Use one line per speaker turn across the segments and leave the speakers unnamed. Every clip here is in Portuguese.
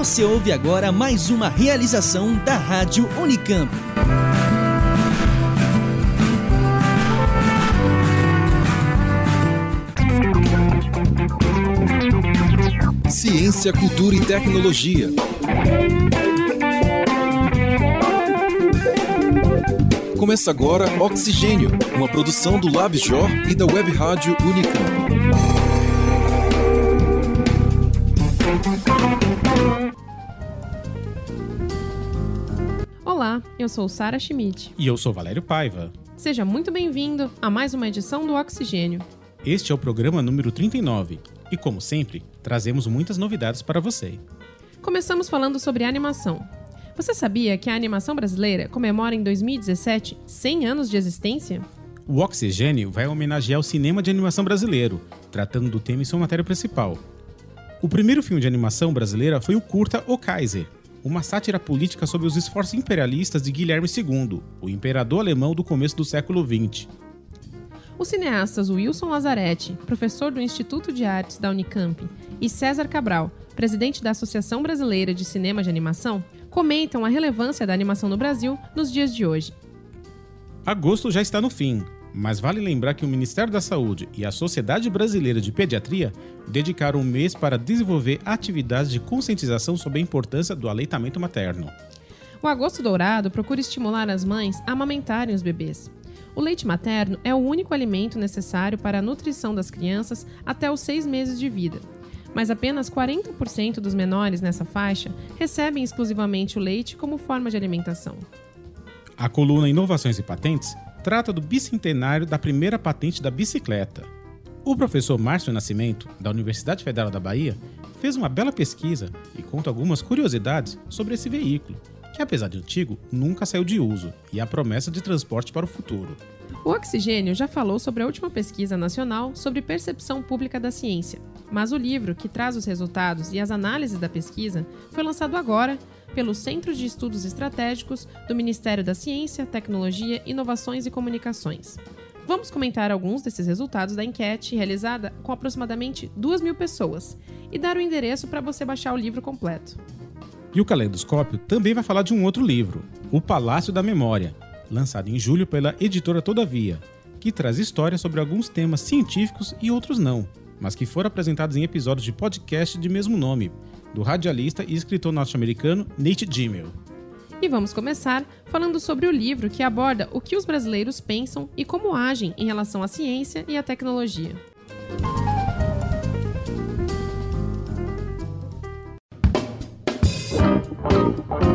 Você ouve agora mais uma realização da Rádio Unicamp.
Ciência, cultura e tecnologia. Começa agora Oxigênio, uma produção do LabJOR e da Web Rádio Unicamp.
Olá, eu sou Sara Schmidt.
E eu sou Valério Paiva.
Seja muito bem-vindo a mais uma edição do Oxigênio.
Este é o programa número 39 e, como sempre, trazemos muitas novidades para você.
Começamos falando sobre animação. Você sabia que a animação brasileira comemora em 2017 100 anos de existência?
O Oxigênio vai homenagear o cinema de animação brasileiro, tratando do tema em sua matéria principal. O primeiro filme de animação brasileira foi o curta O Kaiser, uma sátira política sobre os esforços imperialistas de Guilherme II, o imperador alemão do começo do século XX.
Os cineastas Wilson Lazzaretti, professor do Instituto de Artes da Unicamp, e César Cabral, presidente da Associação Brasileira de Cinema de Animação, comentam a relevância da animação no Brasil nos dias de hoje.
Agosto já está no fim, mas vale lembrar que o Ministério da Saúde e a Sociedade Brasileira de Pediatria dedicaram um mês para desenvolver atividades de conscientização sobre a importância do aleitamento materno.
O Agosto Dourado procura estimular as mães a amamentarem os bebês. O leite materno é o único alimento necessário para a nutrição das crianças até os seis meses de vida. Mas apenas 40% dos menores nessa faixa recebem exclusivamente o leite como forma de alimentação.
A coluna Inovações e Patentes trata do bicentenário da primeira patente da bicicleta. O professor Márcio Nascimento, da Universidade Federal da Bahia, fez uma bela pesquisa e conta algumas curiosidades sobre esse veículo, que apesar de antigo, nunca saiu de uso e a promessa de transporte para o futuro.
O Oxigênio já falou sobre a última pesquisa nacional sobre percepção pública da ciência, mas o livro que traz os resultados e as análises da pesquisa foi lançado agora pelo Centro de Estudos Estratégicos do Ministério da Ciência, Tecnologia, Inovações e Comunicações. Vamos comentar alguns desses resultados da enquete realizada com aproximadamente 2 mil pessoas e dar o endereço para você baixar o livro completo.
E o Caleidoscópio também vai falar de um outro livro, O Palácio da Memória, lançado em julho pela editora Todavia, que traz histórias sobre alguns temas científicos e outros não, mas que foram apresentados em episódios de podcast de mesmo nome, do radialista e escritor norte-americano Nate Gimmel.
E vamos começar falando sobre o livro que aborda o que os brasileiros pensam e como agem em relação à ciência e à tecnologia.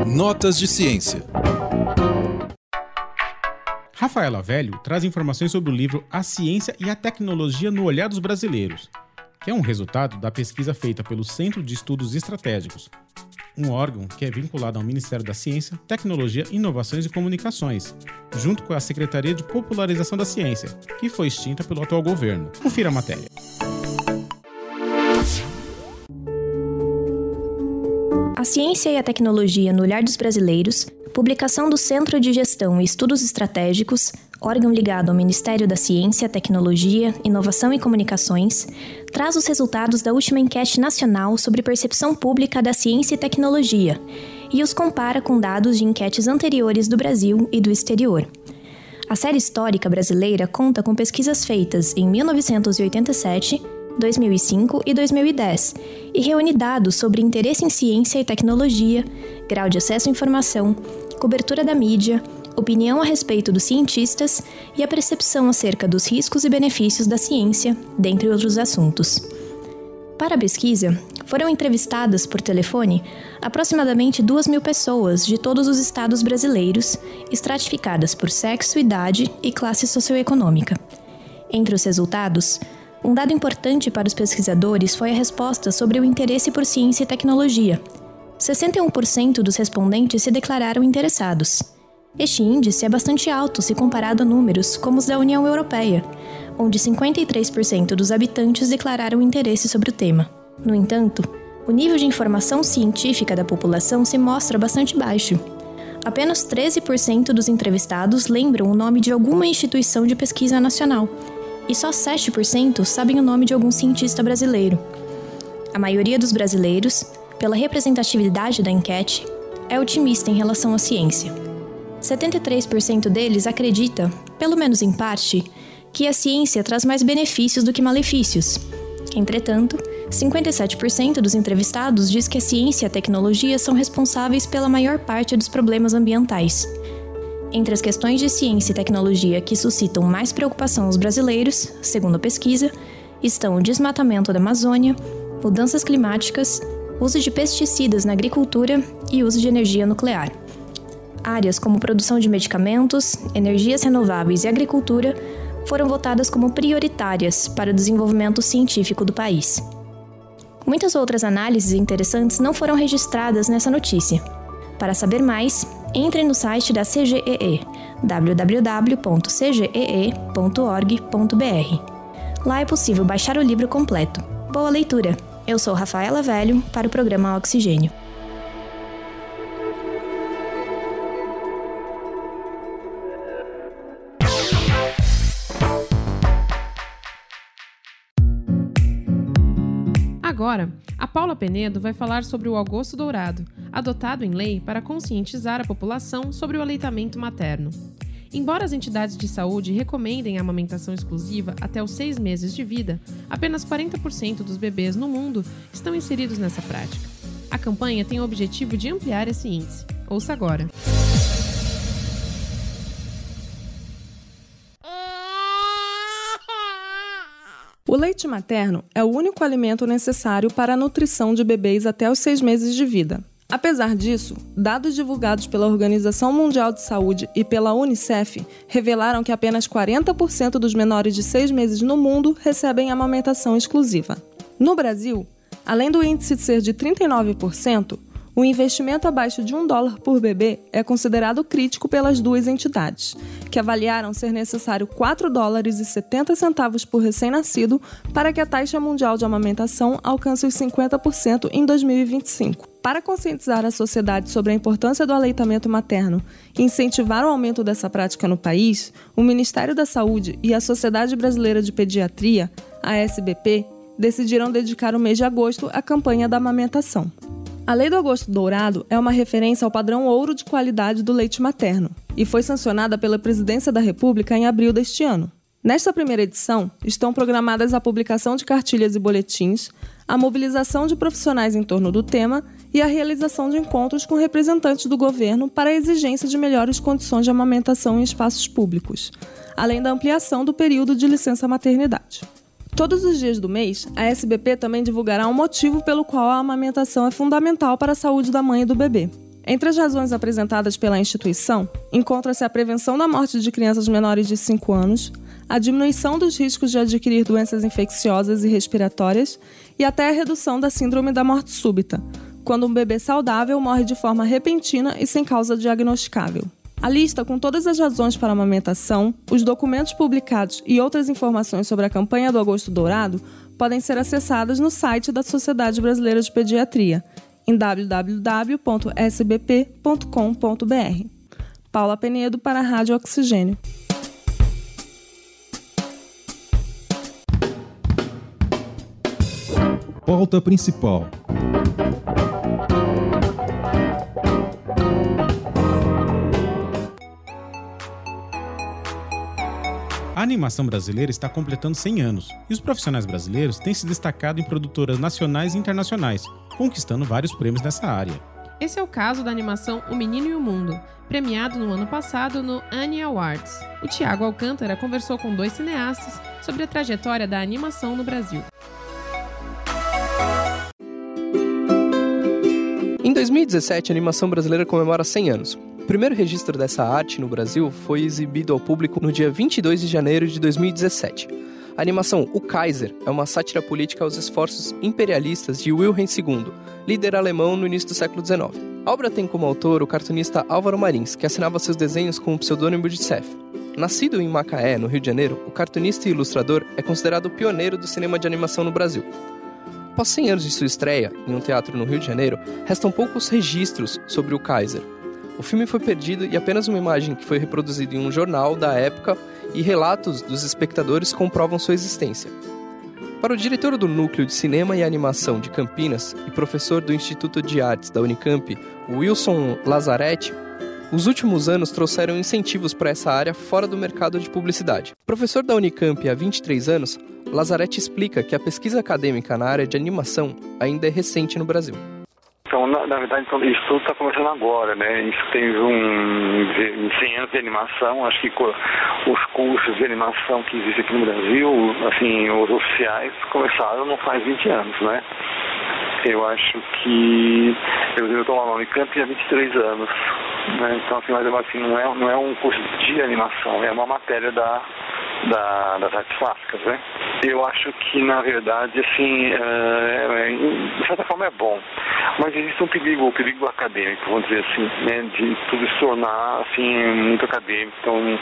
Notas de ciência.
Rafaela Velho traz informações sobre o livro A Ciência e a Tecnologia no Olhar dos Brasileiros, que é um resultado da pesquisa feita pelo Centro de Estudos Estratégicos, um órgão que é vinculado ao Ministério da Ciência, Tecnologia, Inovações e Comunicações, junto com a Secretaria de Popularização da Ciência, que foi extinta pelo atual governo. Confira a matéria.
A Ciência e a Tecnologia no Olhar dos Brasileiros, publicação do Centro de Gestão e Estudos Estratégicos, órgão ligado ao Ministério da Ciência, Tecnologia, Inovação e Comunicações, traz os resultados da última enquete nacional sobre percepção pública da ciência e tecnologia e os compara com dados de enquetes anteriores do Brasil e do exterior. A série histórica brasileira conta com pesquisas feitas em 1987, 2005 e 2010 e reúne dados sobre interesse em ciência e tecnologia, grau de acesso à informação, cobertura da mídia, opinião a respeito dos cientistas e a percepção acerca dos riscos e benefícios da ciência, dentre outros assuntos. Para a pesquisa, foram entrevistadas por telefone aproximadamente 2 mil pessoas de todos os estados brasileiros, estratificadas por sexo, idade e classe socioeconômica. Entre os resultados, um dado importante para os pesquisadores foi a resposta sobre o interesse por ciência e tecnologia. 61% dos respondentes se declararam interessados. Este índice é bastante alto se comparado a números como os da União Europeia, onde 53% dos habitantes declararam interesse sobre o tema. No entanto, o nível de informação científica da população se mostra bastante baixo. Apenas 13% dos entrevistados lembram o nome de alguma instituição de pesquisa nacional, e só 7% sabem o nome de algum cientista brasileiro. A maioria dos brasileiros, pela representatividade da enquete, é otimista em relação à ciência. 73% deles acredita, pelo menos em parte, que a ciência traz mais benefícios do que malefícios. Entretanto, 57% dos entrevistados diz que a ciência e a tecnologia são responsáveis pela maior parte dos problemas ambientais. Entre as questões de ciência e tecnologia que suscitam mais preocupação aos brasileiros, segundo a pesquisa, estão o desmatamento da Amazônia, mudanças climáticas, uso de pesticidas na agricultura e uso de energia nuclear. Áreas como produção de medicamentos, energias renováveis e agricultura foram votadas como prioritárias para o desenvolvimento científico do país. Muitas outras análises interessantes não foram registradas nessa notícia. Para saber mais, entre no site da CGEE, www.cgee.org.br. Lá é possível baixar o livro completo. Boa leitura! Eu sou Rafaela Velho para o programa Oxigênio.
Agora, a Paula Penedo vai falar sobre o Agosto Dourado, adotado em lei para conscientizar a população sobre o aleitamento materno. Embora as entidades de saúde recomendem a amamentação exclusiva até os seis meses de vida, apenas 40% dos bebês no mundo estão inseridos nessa prática. A campanha tem o objetivo de ampliar esse índice. Ouça agora.
O leite materno é o único alimento necessário para a nutrição de bebês até os seis meses de vida. Apesar disso, dados divulgados pela Organização Mundial de Saúde e pela Unicef revelaram que apenas 40% dos menores de 6 meses no mundo recebem amamentação exclusiva. No Brasil, além do índice ser de 39%, o investimento abaixo de um dólar por bebê é considerado crítico pelas duas entidades, que avaliaram ser necessário 4 dólares e 70 centavos por recém-nascido para que a taxa mundial de amamentação alcance os 50% em 2025. Para conscientizar a sociedade sobre a importância do aleitamento materno e incentivar o aumento dessa prática no país, o Ministério da Saúde e a Sociedade Brasileira de Pediatria, a SBP, decidiram dedicar o mês de agosto à campanha da amamentação. A Lei do Agosto Dourado é uma referência ao padrão ouro de qualidade do leite materno e foi sancionada pela Presidência da República em abril deste ano. Nesta primeira edição, estão programadas a publicação de cartilhas e boletins, a mobilização de profissionais em torno do tema e a realização de encontros com representantes do governo para a exigência de melhores condições de amamentação em espaços públicos, além da ampliação do período de licença maternidade. Todos os dias do mês, a SBP também divulgará um motivo pelo qual a amamentação é fundamental para a saúde da mãe e do bebê. Entre as razões apresentadas pela instituição, encontra-se a prevenção da morte de crianças menores de 5 anos, a diminuição dos riscos de adquirir doenças infecciosas e respiratórias e até a redução da síndrome da morte súbita, quando um bebê saudável morre de forma repentina e sem causa diagnosticável. A lista com todas as razões para a amamentação, os documentos publicados e outras informações sobre a campanha do Agosto Dourado podem ser acessadas no site da Sociedade Brasileira de Pediatria, em www.sbp.com.br. Paula Penedo para a Rádio Oxigênio.
Pauta principal.
Animação brasileira está completando 100 anos e os profissionais brasileiros têm se destacado em produtoras nacionais e internacionais, conquistando vários prêmios nessa área.
Esse é o caso da animação O Menino e o Mundo, premiado no ano passado no Annie Awards. O Tiago Alcântara conversou com dois cineastas sobre a trajetória da animação no Brasil.
Em 2017, a animação brasileira comemora 100 anos. O primeiro registro dessa arte no Brasil foi exibido ao público no dia 22 de janeiro de 2017. A animação O Kaiser é uma sátira política aos esforços imperialistas de Wilhelm II, líder alemão no início do século XIX. A obra tem como autor o cartunista Álvaro Marins, que assinava seus desenhos com o pseudônimo de Cef. Nascido em Macaé, no Rio de Janeiro, o cartunista e ilustrador é considerado o pioneiro do cinema de animação no Brasil. Após 100 anos de sua estreia em um teatro no Rio de Janeiro, restam poucos registros sobre o Kaiser, o filme foi perdido e apenas uma imagem que foi reproduzida em um jornal da época e relatos dos espectadores comprovam sua existência. Para o diretor do Núcleo de Cinema e Animação de Campinas e professor do Instituto de Artes da Unicamp, Wilson Lazaretti, os últimos anos trouxeram incentivos para essa área fora do mercado de publicidade. Professor da Unicamp há 23 anos, Lazaretti explica que a pesquisa acadêmica na área de animação ainda é recente no Brasil.
Então, na, na verdade, então, isso tudo está começando agora, né? Isso tem um, em 100 anos de animação, acho que os cursos de animação que existem aqui no Brasil, assim, os oficiais, começaram não faz 20 anos, né? Eu acho que eu estou lá no Unicamp há 23 anos, né? Então, assim, mas assim, não é, não é um curso de animação, é uma matéria da, da, das artes plásticas, né? Eu acho que, na verdade, assim, é, de certa forma é bom, mas existe um perigo, um perigo acadêmico, vamos dizer assim, né? De tudo se tornar, assim, muito acadêmico. Então,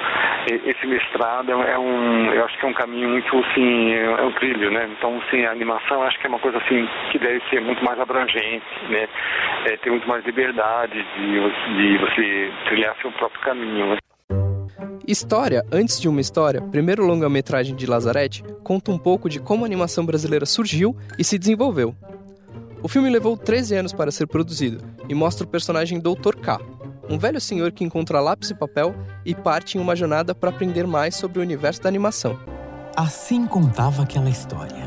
esse mestrado é um, eu acho que é um caminho muito, assim, é um trilho, né? Então, assim, a animação acho que é uma coisa, assim, que deve ser muito mais abrangente, né? É, ter muito mais liberdade de, de você trilhar seu próprio caminho, né?
História antes de uma história, primeiro longa-metragem de Lazarete, conta um pouco de como a animação brasileira surgiu e se desenvolveu. O filme levou 13 anos para ser produzido e mostra o personagem Dr. K, um velho senhor que encontra lápis e papel e parte em uma jornada para aprender mais sobre o universo da animação.
Assim contava aquela história.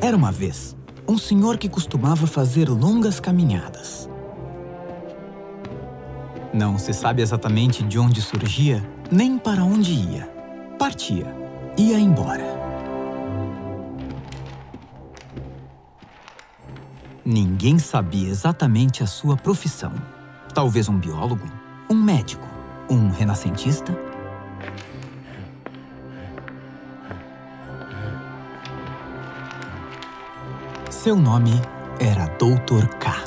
Era uma vez um senhor que costumava fazer longas caminhadas. Não se sabe exatamente de onde surgia, nem para onde ia. Partia, ia embora. Ninguém sabia exatamente a sua profissão. Talvez um biólogo, um médico, um renascentista. Seu nome era Dr. K.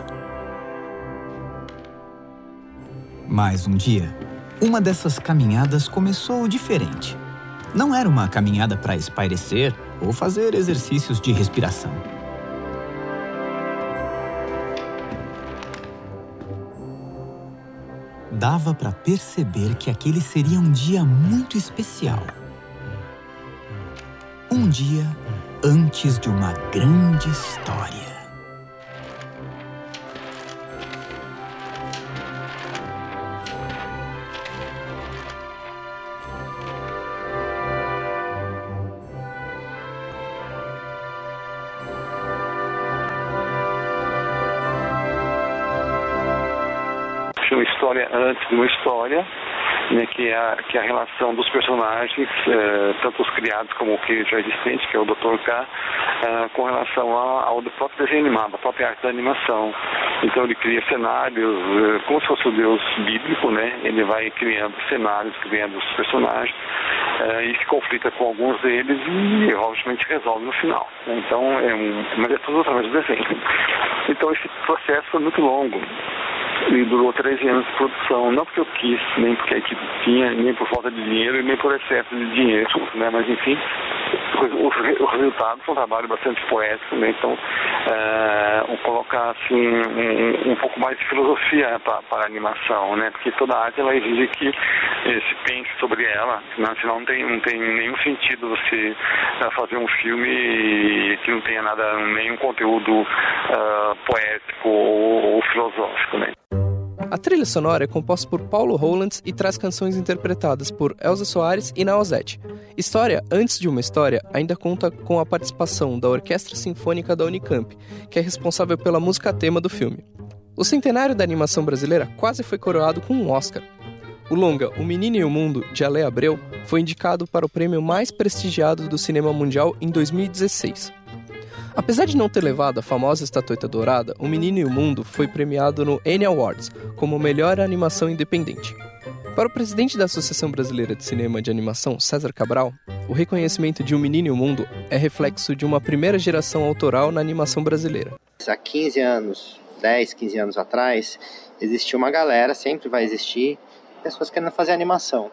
Mas um dia, uma dessas caminhadas começou diferente. Não era uma caminhada para espairecer ou fazer exercícios de respiração. Dava para perceber que aquele seria um dia muito especial. Um dia antes de uma grande história
né, que, é a, que é a relação dos personagens, eh, tanto os criados como o que já existente, que é o Dr. K, eh, com relação ao, próprio desenho animado, a própria arte da animação. Então ele cria cenários, eh, como se fosse o Deus bíblico, né? Ele vai criando cenários, criando os personagens e se conflita com alguns deles e obviamente resolve no final. Então é um, mas é tudo através do desenho. Então esse processo foi muito longo e durou 13 anos de produção, não porque eu quis, nem porque a equipe tinha, nem por falta de dinheiro, nem por excesso de dinheiro, né? mas enfim, o, resultado foi um trabalho bastante poético, né? então uh, colocar assim um, um, pouco mais de filosofia para a animação, né? porque toda arte ela exige que eh, se pense sobre ela, senão, senão não, tem, não tem nenhum sentido você uh, fazer um filme que não tenha nada, nenhum conteúdo uh, poético ou, ou filosófico. Né?
A trilha sonora é composta por Paulo Rolands e traz canções interpretadas por Elza Soares e Naozete. História Antes de uma História ainda conta com a participação da Orquestra Sinfônica da Unicamp, que é responsável pela música tema do filme. O centenário da animação brasileira quase foi coroado com um Oscar. O longa O Menino e o Mundo, de Ale Abreu, foi indicado para o prêmio mais prestigiado do cinema mundial em 2016. Apesar de não ter levado a famosa estatueta dourada, O Menino e o Mundo foi premiado no Annie Awards como melhor animação independente. Para o presidente da Associação Brasileira de Cinema de Animação, César Cabral, o reconhecimento de Um Menino e o Mundo é reflexo de uma primeira geração autoral na animação brasileira.
Há 15 anos, 10, 15 anos atrás, existia uma galera, sempre vai existir, pessoas querendo fazer animação.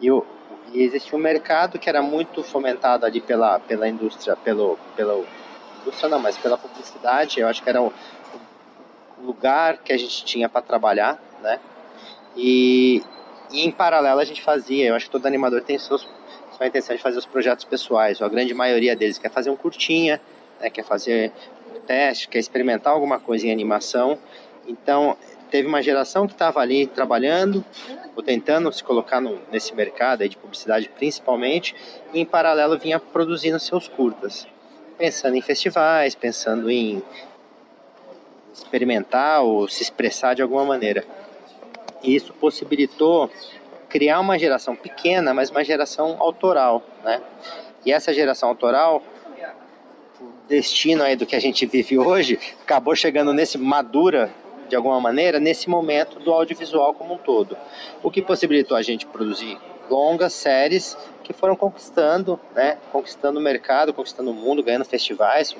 E, o, e existia um mercado que era muito fomentado ali pela, pela indústria, pelo, pelo indústria não, mas pela publicidade, eu acho que era o, lugar que a gente tinha para trabalhar, né? E, e, em paralelo a gente fazia, eu acho que todo animador tem seus, com a intenção de fazer os projetos pessoais. Ou a grande maioria deles quer fazer um curtinha, né, quer fazer teste, quer experimentar alguma coisa em animação. Então, teve uma geração que estava ali trabalhando, ou tentando se colocar no, nesse mercado de publicidade principalmente, e em paralelo vinha produzindo seus curtas, pensando em festivais, pensando em experimentar ou se expressar de alguma maneira. E isso possibilitou criar uma geração pequena, mas uma geração autoral, né? E essa geração autoral, o destino aí do que a gente vive hoje, acabou chegando nesse madura de alguma maneira nesse momento do audiovisual como um todo. O que possibilitou a gente produzir longas séries que foram conquistando, né, conquistando o mercado, conquistando o mundo, ganhando festivais.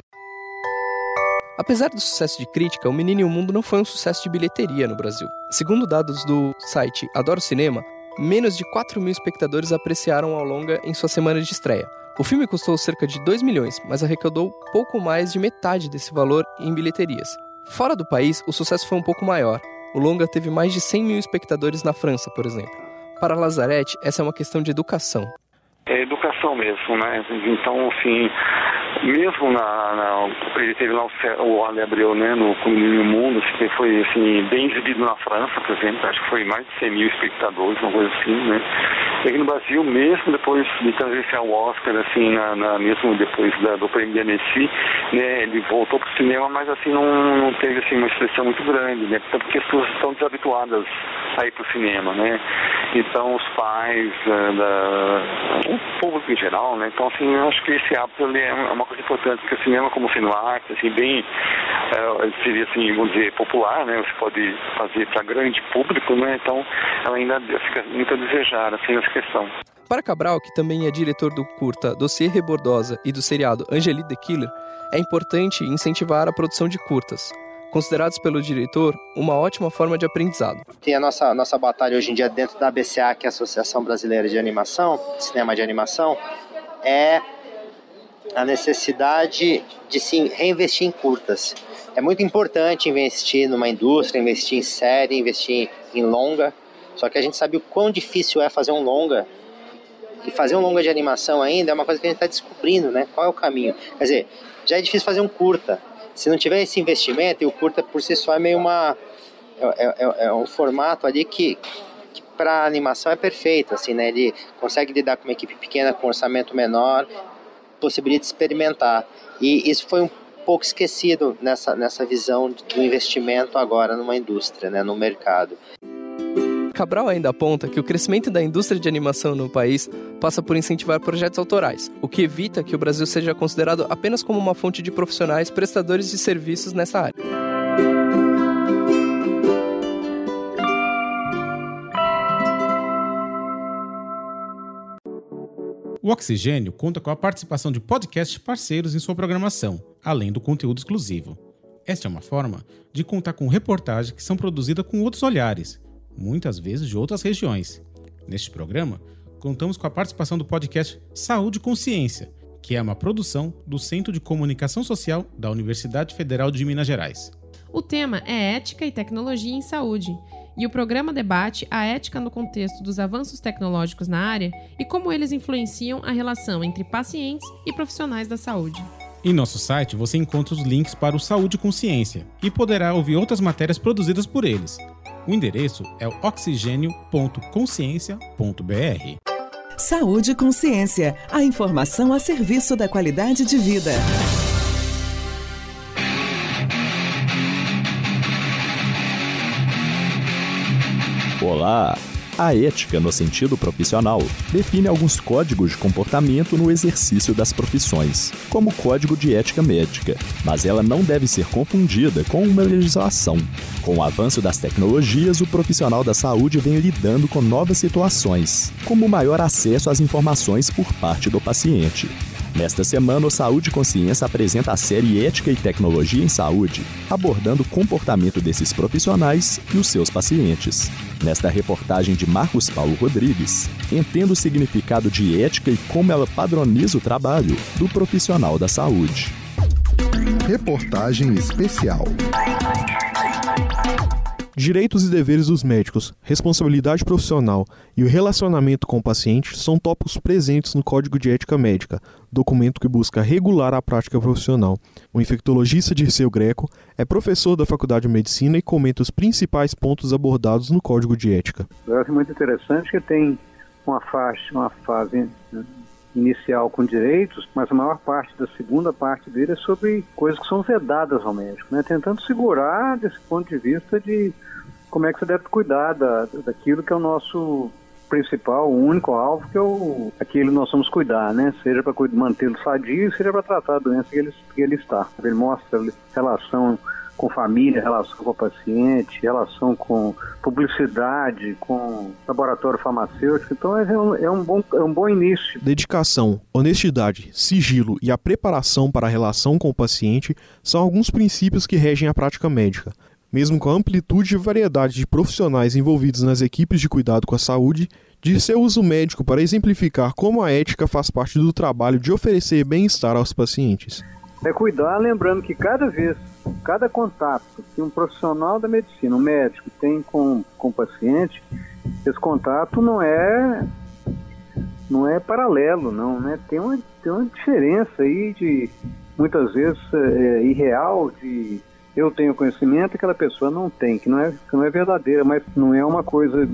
Apesar do sucesso de crítica, O Menino e o Mundo não foi um sucesso de bilheteria no Brasil. Segundo dados do site Adoro Cinema, menos de 4 mil espectadores apreciaram ao longa em sua semana de estreia. O filme custou cerca de 2 milhões, mas arrecadou pouco mais de metade desse valor em bilheterias. Fora do país, o sucesso foi um pouco maior. O longa teve mais de 100 mil espectadores na França, por exemplo. Para Lazarete, essa é uma questão de educação.
É educação mesmo, né? Então, assim, mesmo na, na ele teve lá o, o Ale Abreu, né, no Comunhão Mundo, que foi assim bem exibido na França, por exemplo, acho que foi mais de 100 mil espectadores, uma coisa assim, né. E aqui no Brasil, mesmo depois de tangenciar o Oscar, assim, na, na mesmo depois da, do prêmio de Annecy, né, ele voltou para o cinema, mas assim não, não teve assim uma expressão muito grande, né, porque as pessoas estão desabituadas a ir para o cinema, né. Então os pais, uh, da, o público em geral, né. Então assim, eu acho que esse hábito ele é uma coisa importante, porque o cinema como sendo arte, assim, bem, é, seria assim, vamos dizer, popular, né? Você pode fazer para grande público, né? Então, ela ainda fica muito a desejar, assim, nessa questão.
Para Cabral, que também é diretor do curta Dossiê Rebordosa e do seriado Angelique the Killer, é importante incentivar a produção de curtas, considerados pelo diretor uma ótima forma de aprendizado.
Tem a nossa, nossa batalha hoje em dia dentro da ABCA, que é a Associação Brasileira de Animação, Cinema de Animação, é a necessidade de se reinvestir em curtas. É muito importante investir numa indústria, investir em série, investir em longa. Só que a gente sabe o quão difícil é fazer um longa. E fazer um longa de animação ainda é uma coisa que a gente está descobrindo, né? Qual é o caminho? Quer dizer, já é difícil fazer um curta. Se não tiver esse investimento, e o curta por si só é meio uma. É, é, é um formato ali que, que para animação é perfeito, assim, né? Ele consegue lidar com uma equipe pequena, com um orçamento menor, possibilita experimentar. E isso foi um pouco esquecido nessa, nessa visão do investimento agora numa indústria, né, no mercado.
Cabral ainda aponta que o crescimento da indústria de animação no país passa por incentivar projetos autorais, o que evita que o Brasil seja considerado apenas como uma fonte de profissionais prestadores de serviços nessa área.
O Oxigênio conta com a participação de podcasts parceiros em sua programação, além do conteúdo exclusivo. Esta é uma forma de contar com reportagens que são produzidas com outros olhares, muitas vezes de outras regiões. Neste programa, contamos com a participação do podcast Saúde e Consciência, que é uma produção do Centro de Comunicação Social da Universidade Federal de Minas Gerais.
O tema é Ética e Tecnologia em Saúde e o programa debate a ética no contexto dos avanços tecnológicos na área e como eles influenciam a relação entre pacientes e profissionais da saúde.
Em nosso site você encontra os links para o Saúde e Consciência e poderá ouvir outras matérias produzidas por eles. O endereço é o oxigênio.consciência.br.
Saúde e Consciência, a informação a serviço da qualidade de vida.
Olá! A ética, no sentido profissional, define alguns códigos de comportamento no exercício das profissões, como o Código de Ética Médica, mas ela não deve ser confundida com uma legislação. Com o avanço das tecnologias, o profissional da saúde vem lidando com novas situações, como o maior acesso às informações por parte do paciente. Nesta semana, o Saúde Consciência apresenta a série Ética e Tecnologia em Saúde, abordando o comportamento desses profissionais e os seus pacientes. Nesta reportagem de Marcos Paulo Rodrigues, entenda o significado de ética e como ela padroniza o trabalho do profissional da saúde.
Reportagem especial. Direitos e deveres dos médicos, responsabilidade profissional e o relacionamento com o paciente são tópicos presentes no Código de Ética Médica, documento que busca regular a prática profissional. O infectologista Dirceu Greco é professor da Faculdade de Medicina e comenta os principais pontos abordados no Código de Ética.
Acho muito interessante que tem uma faixa, uma fase né, inicial com direitos, mas a maior parte da segunda parte dele é sobre coisas que são vedadas ao médico, né? tentando segurar desse ponto de vista de como é que você deve cuidar da, daquilo que é o nosso principal, o único alvo, que é o, aquilo que nós vamos cuidar, né? Seja para mantê-lo sadio, seja para tratar a doença que ele, que ele está. Ele mostra a relação com família, relação com o paciente, relação com publicidade, com laboratório farmacêutico. Então é um, é um, bom, é um bom início.
Dedicação, honestidade, sigilo e a preparação para a relação com o paciente são alguns princípios que regem a prática médica. Mesmo com a amplitude e variedade de profissionais envolvidos nas equipes de cuidado com a saúde, de seu uso médico para exemplificar como a ética faz parte do trabalho de oferecer bem-estar aos pacientes.
É cuidar lembrando que cada vez cada contato que um profissional da medicina, um médico, tem com, com o paciente, esse contato não é não é paralelo, não, né? Tem uma, tem uma diferença aí de muitas vezes é, irreal de eu tenho conhecimento e aquela pessoa não tem, que não é, que não é verdadeira, mas não é uma coisa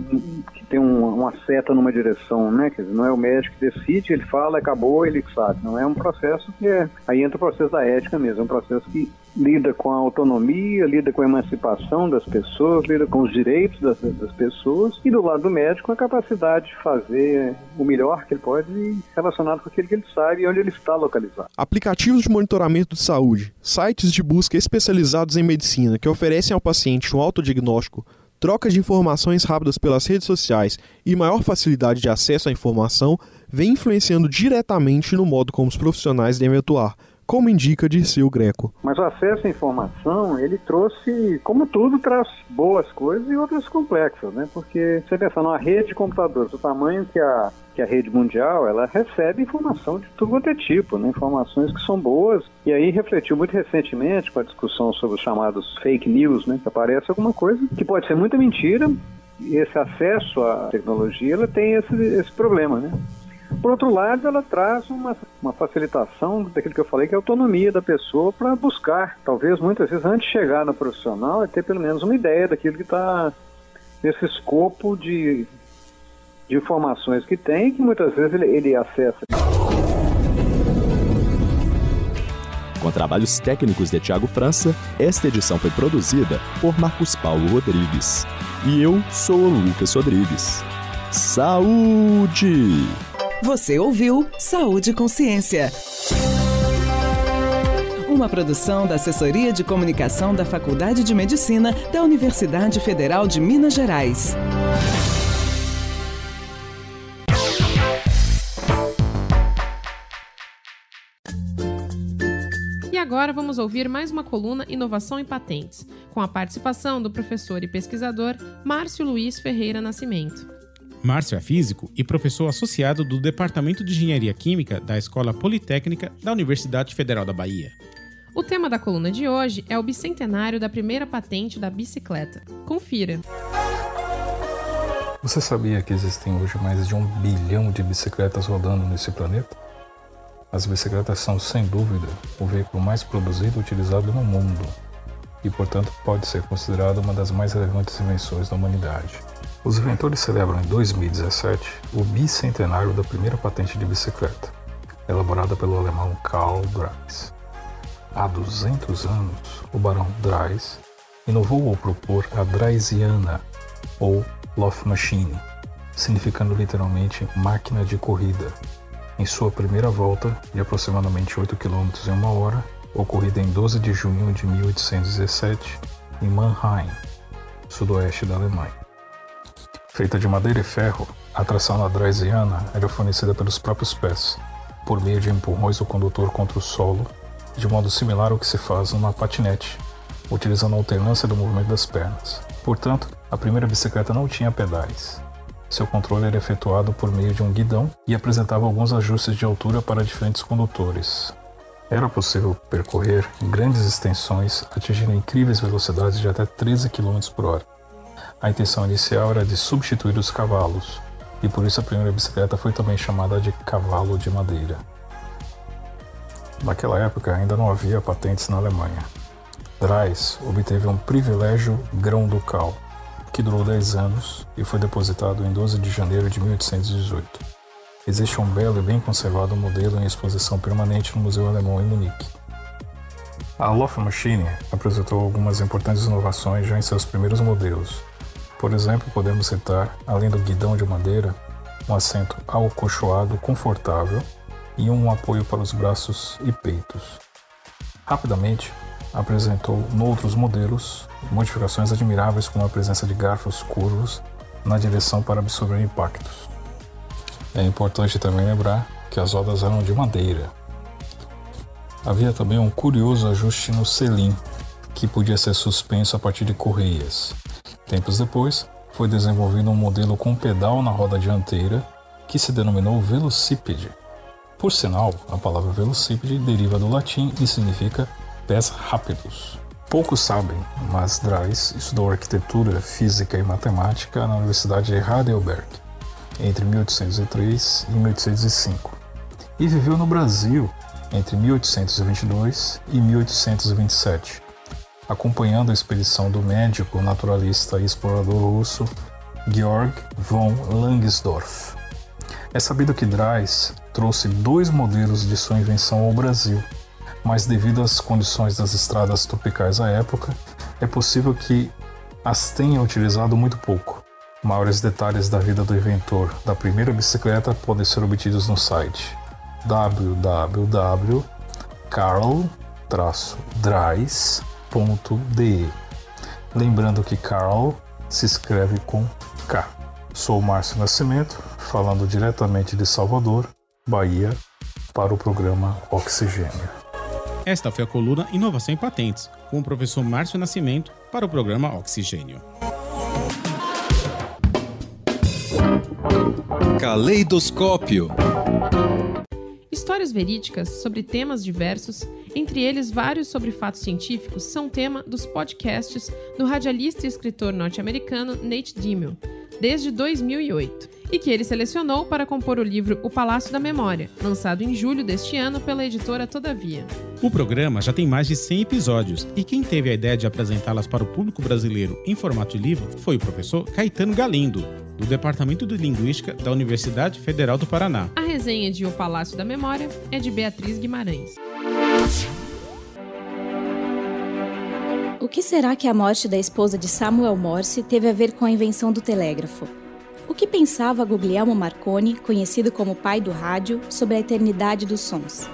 que tem um, uma seta numa direção, né? Quer dizer, não é o médico que decide, ele fala, acabou, ele sabe. Não é um processo que é. Aí entra o processo da ética mesmo, é um processo que lida com a autonomia, lida com a emancipação das pessoas, lida com os direitos das, das pessoas e do lado do médico a capacidade de fazer o melhor que ele pode relacionado com aquilo que ele sabe e onde ele está localizado.
Aplicativos de monitoramento de saúde, sites de busca especializados em medicina que oferecem ao paciente um autodiagnóstico, troca de informações rápidas pelas redes sociais e maior facilidade de acesso à informação vem influenciando diretamente no modo como os profissionais devem atuar, como indica Dirceu Greco.
Mas o acesso à informação, ele trouxe, como tudo, traz boas coisas e outras complexas, né? Porque você pensa numa rede de computadores, o tamanho que a, que a rede mundial, ela recebe informação de tudo quanto é tipo, né? Informações que são boas. E aí refletiu muito recentemente com a discussão sobre os chamados fake news, né? Que aparece alguma coisa que pode ser muita mentira, e esse acesso à tecnologia, ela tem esse, esse problema, né? Por outro lado, ela traz uma, uma facilitação daquilo que eu falei, que é a autonomia da pessoa para buscar, talvez muitas vezes antes de chegar no profissional, é ter pelo menos uma ideia daquilo que está nesse escopo de, de informações que tem, que muitas vezes ele, ele acessa.
Com trabalhos técnicos de Tiago França, esta edição foi produzida por Marcos Paulo Rodrigues. E eu sou o Lucas Rodrigues. Saúde!
Você ouviu Saúde e Consciência. Uma produção da Assessoria de Comunicação da Faculdade de Medicina da Universidade Federal de Minas Gerais.
Agora vamos ouvir mais uma coluna Inovação e Patentes, com a participação do professor e pesquisador Márcio Luiz Ferreira Nascimento.
Márcio é físico e professor associado do Departamento de Engenharia Química da Escola Politécnica da Universidade Federal da Bahia.
O tema da coluna de hoje é o bicentenário da primeira patente da bicicleta. Confira!
Você sabia que existem hoje mais de um bilhão de bicicletas rodando nesse planeta? As bicicletas são, sem dúvida, o veículo mais produzido e utilizado no mundo e, portanto, pode ser considerado uma das mais relevantes invenções da humanidade. Os inventores celebram em 2017 o bicentenário da primeira patente de bicicleta, elaborada pelo alemão Karl Dreis. Há 200 anos, o barão Dreis inovou ao propor a Dreisiana, ou Laufmaschine, significando literalmente máquina de corrida, em sua primeira volta, de aproximadamente 8 km em uma hora, ocorrida em 12 de junho de 1817, em Mannheim, sudoeste da Alemanha. Feita de madeira e ferro, a tração ladraisiana era fornecida pelos próprios pés, por meio de empurrões do condutor contra o solo, de modo similar ao que se faz numa patinete, utilizando a alternância do movimento das pernas. Portanto, a primeira bicicleta não tinha pedais. Seu controle era efetuado por meio de um guidão e apresentava alguns ajustes de altura para diferentes condutores. Era possível percorrer grandes extensões, atingindo incríveis velocidades de até 13 km por hora. A intenção inicial era de substituir os cavalos, e por isso a primeira bicicleta foi também chamada de cavalo de madeira. Naquela época ainda não havia patentes na Alemanha. Drais obteve um privilégio grão-ducal, que durou 10 anos e foi depositado em 12 de janeiro de 1818. Existe um belo e bem conservado modelo em exposição permanente no Museu Alemão em Munique. A Loff Machine apresentou algumas importantes inovações já em seus primeiros modelos. Por exemplo, podemos citar, além do guidão de madeira, um assento alcochoado confortável e um apoio para os braços e peitos. Rapidamente, apresentou noutros modelos modificações admiráveis como a presença de garfos curvos na direção para absorver impactos. É importante também lembrar que as rodas eram de madeira. Havia também um curioso ajuste no selim, que podia ser suspenso a partir de correias. Tempos depois, foi desenvolvido um modelo com pedal na roda dianteira, que se denominou velocípede. Por sinal, a palavra velocípede deriva do latim e significa pés rápidos. Poucos sabem, mas Drais estudou arquitetura, física e matemática na Universidade de Heidelberg entre 1803 e 1805 e viveu no Brasil entre 1822 e 1827, acompanhando a expedição do médico, naturalista e explorador russo Georg von Langsdorff. É sabido que Drais trouxe dois modelos de sua invenção ao Brasil, mas devido às condições das estradas tropicais à época, é possível que as tenha utilizado muito pouco. Maiores detalhes da vida do inventor da primeira bicicleta podem ser obtidos no site Lembrando que Carl se escreve com K. Sou Márcio Nascimento, falando diretamente de Salvador, Bahia, para o programa Oxigênio.
Esta foi a coluna Inovação em Patentes, com o professor Márcio Nascimento para o programa Oxigênio.
Caleidoscópio.
Histórias verídicas sobre temas diversos, entre eles vários sobre fatos científicos, são tema dos podcasts do radialista e escritor norte-americano Nate Dimel, desde 2008, e que ele selecionou para compor o livro O Palácio da Memória, lançado em julho deste ano pela editora Todavia.
O programa já tem mais de 100 episódios e quem teve a ideia de apresentá-las para o público brasileiro em formato de livro foi o professor Caetano Galindo, do Departamento de Linguística da Universidade Federal do Paraná.
A resenha de O Palácio da Memória é de Beatriz Guimarães.
O que será que a morte da esposa de Samuel Morse teve a ver com a invenção do telégrafo? Que pensava Guglielmo Marconi, conhecido como pai do rádio, sobre a eternidade dos sons?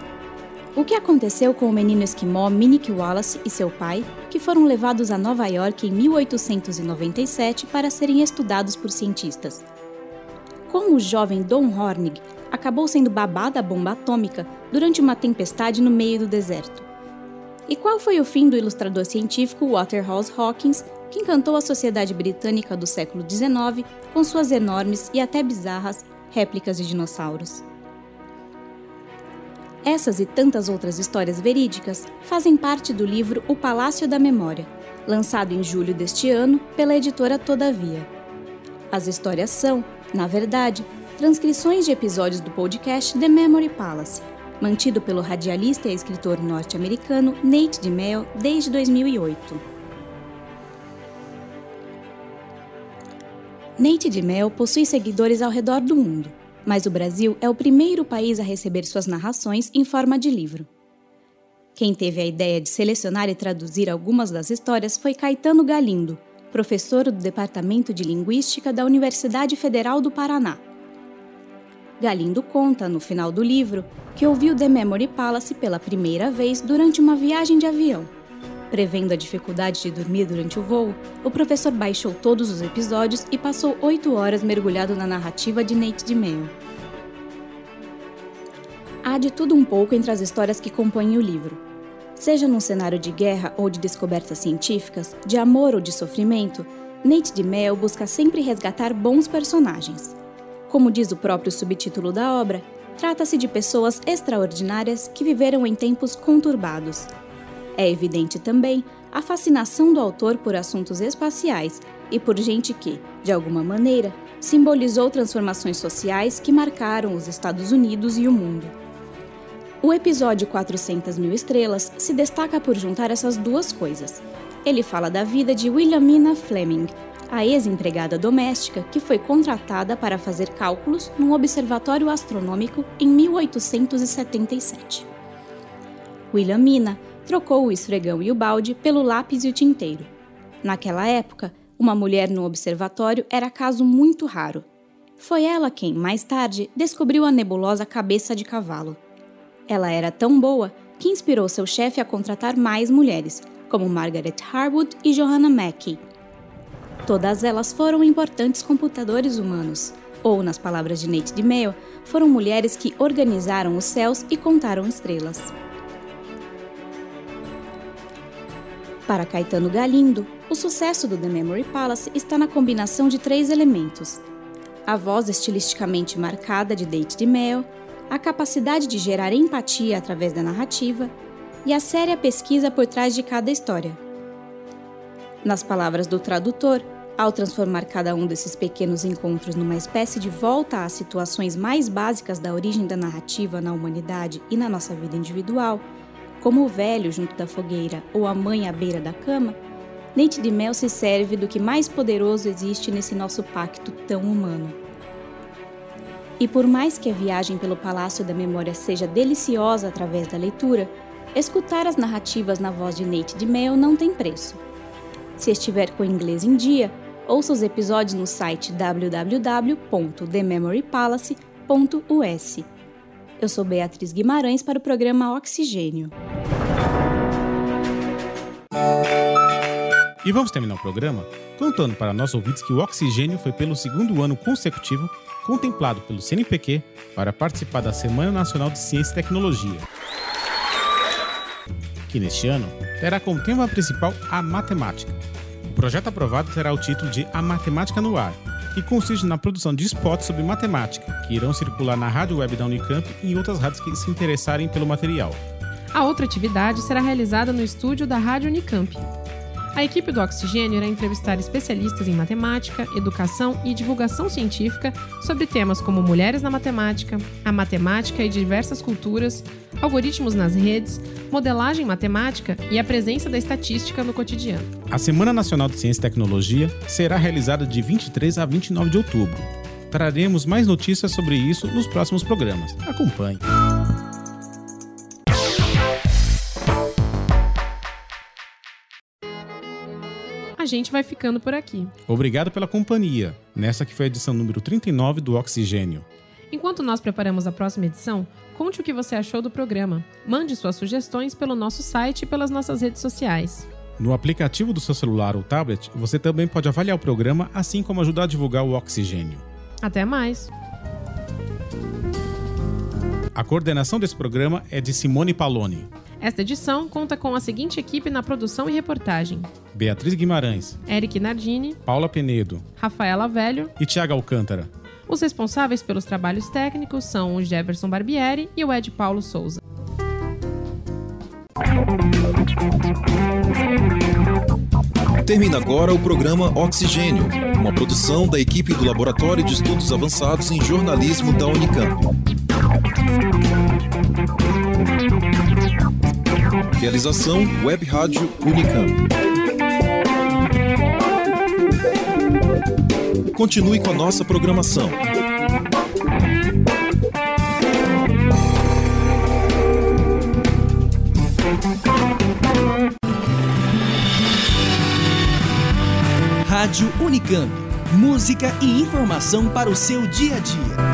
O que aconteceu com o menino esquimó Minnick Wallace e seu pai, que foram levados a Nova York em 1897 para serem estudados por cientistas? Como o jovem Don Hornig acabou sendo babado a bomba atômica durante uma tempestade no meio do deserto? E qual foi o fim do ilustrador científico Waterhouse Hawkins, que encantou a sociedade britânica do século XIX com suas enormes e até bizarras réplicas de dinossauros? Essas e tantas outras histórias verídicas fazem parte do livro O Palácio da Memória, lançado em julho deste ano pela editora Todavia. As histórias são, na verdade, transcrições de episódios do podcast The Memory Palace, mantido pelo radialista e escritor norte-americano Nate DiMeo desde 2008. Nate DiMeo possui seguidores ao redor do mundo, mas o Brasil é o primeiro país a receber suas narrações em forma de livro. Quem teve a ideia de selecionar e traduzir algumas das histórias foi Caetano Galindo, professor do Departamento de Linguística da Universidade Federal do Paraná. Galindo conta, no final do livro, que ouviu The Memory Palace pela primeira vez durante uma viagem de avião. Prevendo a dificuldade de dormir durante o voo, o professor baixou todos os episódios e passou oito horas mergulhado na narrativa de Nate DiMeo. Há de tudo um pouco entre as histórias que compõem o livro. Seja num cenário de guerra ou de descobertas científicas, de amor ou de sofrimento, Nate DiMeo busca sempre resgatar bons personagens. Como diz o próprio subtítulo da obra, trata-se de pessoas extraordinárias que viveram em tempos conturbados. É evidente também a fascinação do autor por assuntos espaciais, e por gente que, de alguma maneira, simbolizou transformações sociais que marcaram os Estados Unidos e o mundo. O episódio 400 Mil Estrelas se destaca por juntar essas duas coisas. Ele fala da vida de Williamina Fleming, a ex-empregada doméstica que foi contratada para fazer cálculos num observatório astronômico em 1877. Williamina trocou o esfregão e o balde pelo lápis e o tinteiro. Naquela época, uma mulher no observatório era caso muito raro. Foi ela quem, mais tarde, descobriu a nebulosa cabeça de cavalo. Ela era tão boa que inspirou seu chefe a contratar mais mulheres, como Margaret Harwood e Johanna Mackey. Todas elas foram importantes computadores humanos, ou, nas palavras de Nate DeMeo, foram mulheres que organizaram os céus e contaram estrelas. Para Caetano Galindo, o sucesso do The Memory Palace está na combinação de três elementos: a voz estilisticamente marcada de Nate DeMeo, a capacidade de gerar empatia através da narrativa e a séria pesquisa por trás de cada história. Nas palavras do tradutor, ao transformar cada um desses pequenos encontros numa espécie de volta às situações mais básicas da origem da narrativa na humanidade e na nossa vida individual, como o velho junto da fogueira ou a mãe à beira da cama, Nate de Mel se serve do que mais poderoso existe nesse nosso pacto tão humano. E por mais que a viagem pelo Palácio da Memória seja deliciosa através da leitura, escutar as narrativas na voz de Nate de Mel não tem preço. Se estiver com o inglês em dia, ouça os episódios no site www.thememorypalace.us. Eu sou Beatriz Guimarães para o programa Oxigênio.
E vamos terminar o programa contando para nossos ouvintes que o Oxigênio foi pelo segundo ano consecutivo contemplado pelo CNPq para participar da Semana Nacional de Ciência e Tecnologia, que neste ano terá como tema principal a matemática. O projeto aprovado terá o título de A Matemática no Ar, que consiste na produção de spots sobre matemática, que irão circular na rádio web da Unicamp e em outras rádios que se interessarem pelo material.
A outra atividade será realizada no estúdio da Rádio Unicamp, a equipe do Oxigênio irá entrevistar especialistas em matemática, educação e divulgação científica sobre temas como mulheres na matemática, a matemática e diversas culturas, algoritmos nas redes, modelagem matemática e a presença da estatística no cotidiano.
A Semana Nacional de Ciência e Tecnologia será realizada de 23 a 29 de outubro. Traremos mais notícias sobre isso nos próximos programas. Acompanhe.
A gente vai ficando por aqui.
Obrigado pela companhia, nessa que foi a edição número 39 do Oxigênio.
Enquanto nós preparamos a próxima edição, conte o que você achou do programa. Mande suas sugestões pelo nosso site e pelas nossas redes sociais.
No aplicativo do seu celular ou tablet, você também pode avaliar o programa, assim como ajudar a divulgar o Oxigênio.
Até mais!
A coordenação desse programa é de Simone Paloni.
Esta edição conta com a seguinte equipe na produção e reportagem:
Beatriz Guimarães,
Eric Nardini,
Paula Penedo,
Rafaela Velho
e Tiago Alcântara.
Os responsáveis pelos trabalhos técnicos são o Jefferson Barbieri e o Ed Paulo Souza.
Termina agora o programa Oxigênio, uma produção da equipe do Laboratório de Estudos Avançados em Jornalismo da Unicamp. Realização Web Rádio Unicamp. Continue com a nossa programação.
Rádio Unicamp. Música e informação para o seu dia a dia.